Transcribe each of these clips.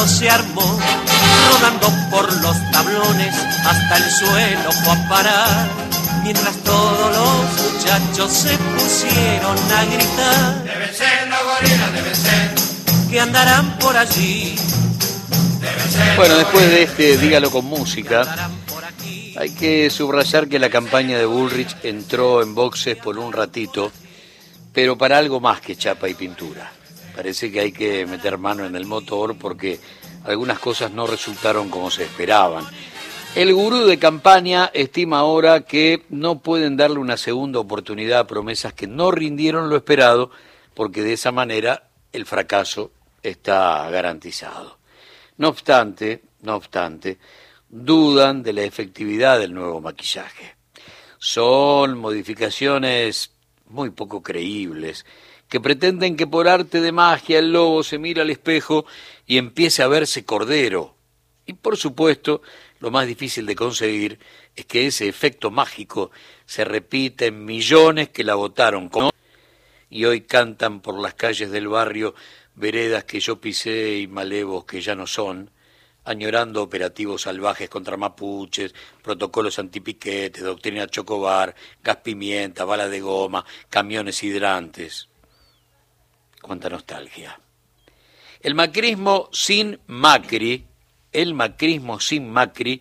todo se armó, rodando por los tablones hasta el suelo fue a parar, mientras todos los muchachos se pusieron a gritar. Deben ser los gorilas, deben ser. Que andarán por allí. Bueno, después de este Dígalo con música, hay que subrayar que la campaña de Bullrich entró en boxes por un ratito, pero para algo más que chapa y pintura. Parece que hay que meter mano en el motor porque algunas cosas no resultaron como se esperaban. El gurú de campaña estima ahora que no pueden darle una segunda oportunidad a promesas que no rindieron lo esperado, porque de esa manera el fracaso está garantizado. No obstante, no obstante, dudan de la efectividad del nuevo maquillaje. Son modificaciones muy poco creíbles, que pretenden que por arte de magia el lobo se mira al espejo y empiece a verse cordero. Y por supuesto, lo más difícil de conseguir es que ese efecto mágico se repita en millones que la votaron con y hoy cantan por las calles del barrio veredas que yo pisé y malevos que ya no son, añorando operativos salvajes contra mapuches, protocolos antipiquetes, doctrina chocobar, gas pimienta, bala de goma, camiones hidrantes. Cuánta nostalgia. El macrismo sin Macri, el macrismo sin Macri,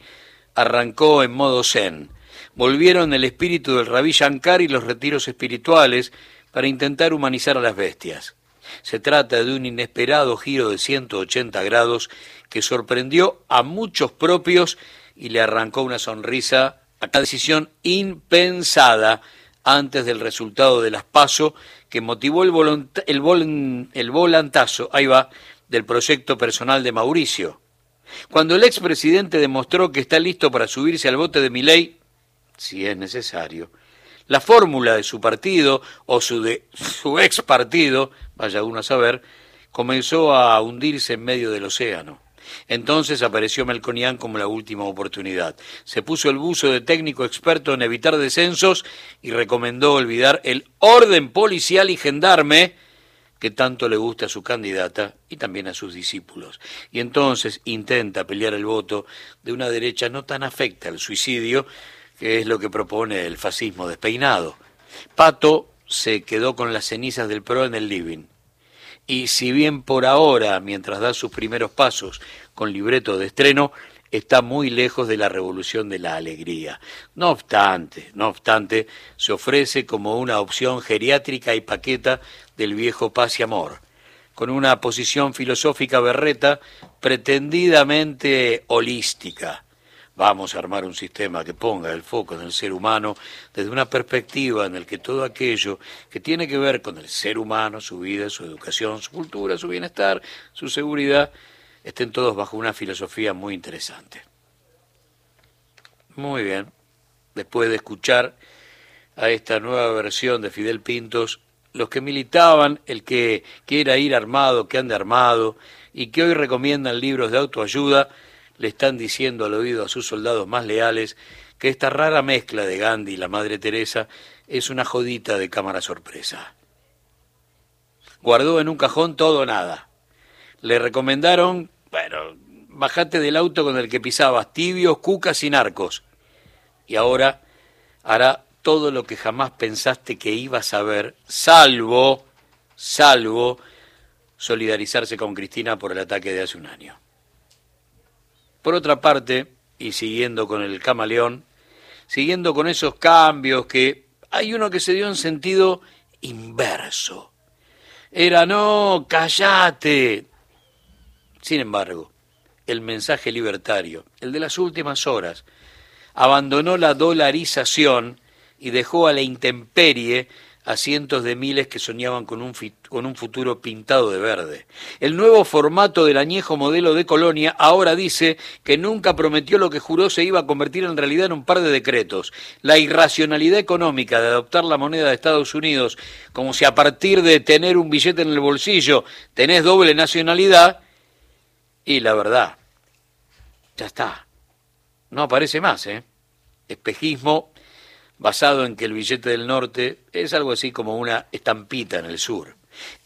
arrancó en modo zen. Volvieron el espíritu del Rabí Shankar y los retiros espirituales para intentar humanizar a las bestias. Se trata de un inesperado giro de 180 grados que sorprendió a muchos propios y le arrancó una sonrisa a una decisión impensada antes del resultado de las PASO que motivó el, el, vol- el volantazo, ahí va, del proyecto personal de Mauricio. Cuando el expresidente demostró que está listo para subirse al bote de Milei, si es necesario, la fórmula de su partido o su de su ex partido, vaya uno a saber, comenzó a hundirse en medio del océano. Entonces apareció Melconian como la última oportunidad. Se puso el buzo de técnico experto en evitar descensos y recomendó olvidar el orden policial y gendarme que tanto le gusta a su candidata y también a sus discípulos. Y entonces intenta pelear el voto de una derecha no tan afecta al suicidio, que es lo que propone el fascismo despeinado. Pato se quedó con las cenizas del PRO en el living. Y si bien por ahora, mientras da sus primeros pasos con libreto de estreno, está muy lejos de la revolución de la alegría. No obstante, no obstante, se ofrece como una opción geriátrica y paqueta del viejo paz y amor, con una posición filosófica berreta pretendidamente holística. Vamos a armar un sistema que ponga el foco en el ser humano desde una perspectiva en el que todo aquello que tiene que ver con el ser humano, su vida, su educación, su cultura, su bienestar, su seguridad, estén todos bajo una filosofía muy interesante. Muy bien. Después de escuchar a esta nueva versión de Fidel Pintos, los que militaban el que quiera ir armado, que ande armado, y que hoy recomiendan libros de autoayuda, le están diciendo al oído a sus soldados más leales que esta rara mezcla de Gandhi y la Madre Teresa es una jodita de cámara sorpresa. Guardó en un cajón todo o nada. Le recomendaron, bueno, bajate del auto con el que pisabas, tibios, cucas y narcos. Y ahora hará todo lo que jamás pensaste que ibas a ver, salvo, salvo, solidarizarse con Cristina por el ataque de hace un año. Por otra parte, y siguiendo con el camaleón, siguiendo con esos cambios que hay uno que se dio en sentido inverso. Era no, callate. Sin embargo, el mensaje libertario, el de las últimas horas, abandonó la dolarización y dejó a la intemperie a cientos de miles que soñaban con un, con un futuro pintado de verde. El nuevo formato del añejo modelo de colonia ahora dice que nunca prometió lo que juró se iba a convertir en realidad en un par de decretos. La irracionalidad económica de adoptar la moneda de Estados Unidos como si a partir de tener un billete en el bolsillo tenés doble nacionalidad y la verdad, ya está. No aparece más, ¿eh? Espejismo basado en que el billete del norte es algo así como una estampita en el sur.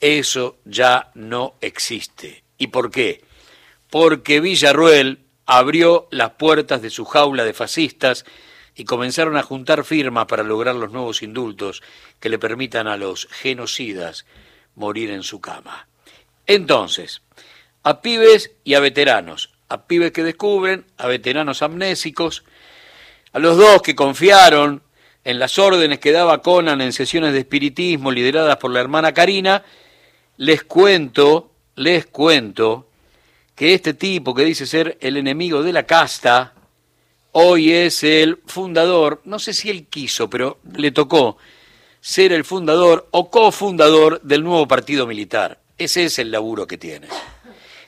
Eso ya no existe. ¿Y por qué? porque Villarruel abrió las puertas de su jaula de fascistas y comenzaron a juntar firmas para lograr los nuevos indultos que le permitan a los genocidas morir en su cama. Entonces, a pibes y a veteranos, a pibes que descubren, a veteranos amnésicos, a los dos que confiaron en las órdenes que daba Conan en sesiones de espiritismo lideradas por la hermana Karina, les cuento, les cuento que este tipo que dice ser el enemigo de la casta, hoy es el fundador, no sé si él quiso, pero le tocó ser el fundador o cofundador del nuevo partido militar. Ese es el laburo que tiene.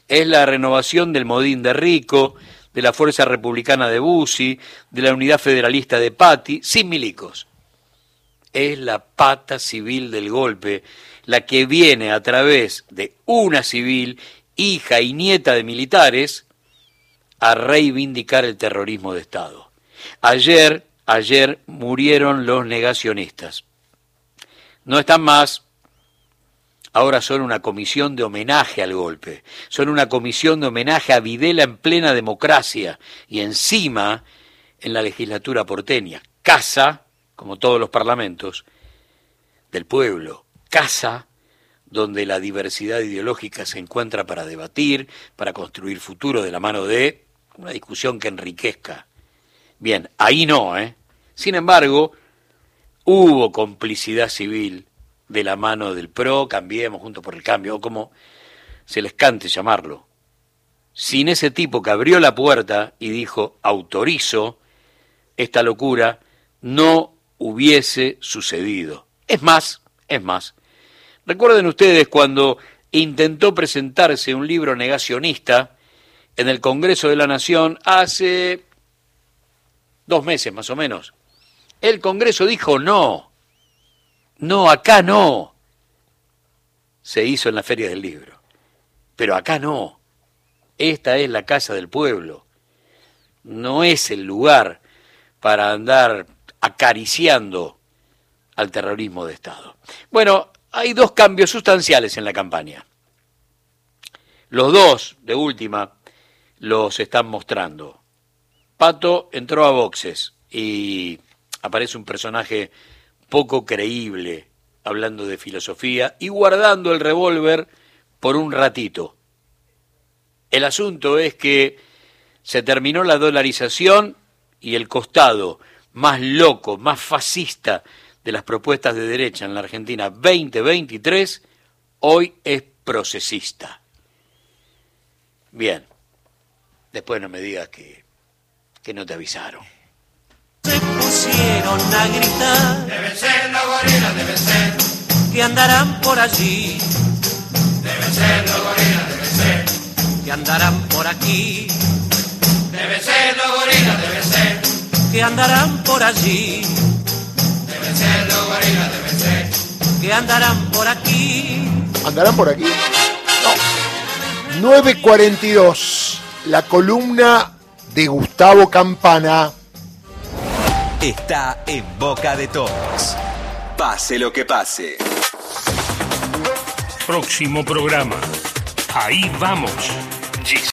Es la renovación del Modín de Rico, de la Fuerza Republicana de Bussi, de la Unidad Federalista de Patti, sin milicos. Es la pata civil del golpe, la que viene a través de una civil, hija y nieta de militares, a reivindicar el terrorismo de Estado. Ayer, ayer murieron los negacionistas. No están más, ahora son una comisión de homenaje al golpe, son una comisión de homenaje a Videla en plena democracia y encima en la legislatura porteña, casa, como todos los parlamentos, del pueblo, casa donde la diversidad ideológica se encuentra para debatir, para construir futuro de la mano de una discusión que enriquezca. Bien, ahí no, ¿eh? Sin embargo, hubo complicidad civil de la mano del PRO, cambiemos juntos por el cambio, o como se les cante llamarlo. Sin ese tipo que abrió la puerta y dijo, autorizo esta locura, no hubiese sucedido. Es más, es más. Recuerden ustedes cuando intentó presentarse un libro negacionista en el Congreso de la Nación hace dos meses más o menos. El Congreso dijo no, no, acá no. Se hizo en la Feria del Libro, pero acá no. Esta es la casa del pueblo. No es el lugar para andar acariciando al terrorismo de Estado. Bueno, hay dos cambios sustanciales en la campaña. Los dos, de última, los están mostrando. Pato entró a boxes y aparece un personaje poco creíble hablando de filosofía y guardando el revólver por un ratito. El asunto es que se terminó la dolarización y el costado más loco, más fascista de las propuestas de derecha en la Argentina 2023 hoy es procesista. Bien, después no me digas que, que no te avisaron pusieron a gritar. Deben ser los gorilas, deben ser. Que andarán por allí. Deben ser los gorilas, deben ser. Que andarán por aquí. Deben ser los gorilas, deben ser. Que andarán por allí. Deben ser los gorilas, deben ser. Que andarán por aquí. ¿Andarán por aquí? No. 942, la columna de Gustavo Campana está en boca de todos. Pase lo que pase. Próximo programa. Ahí vamos.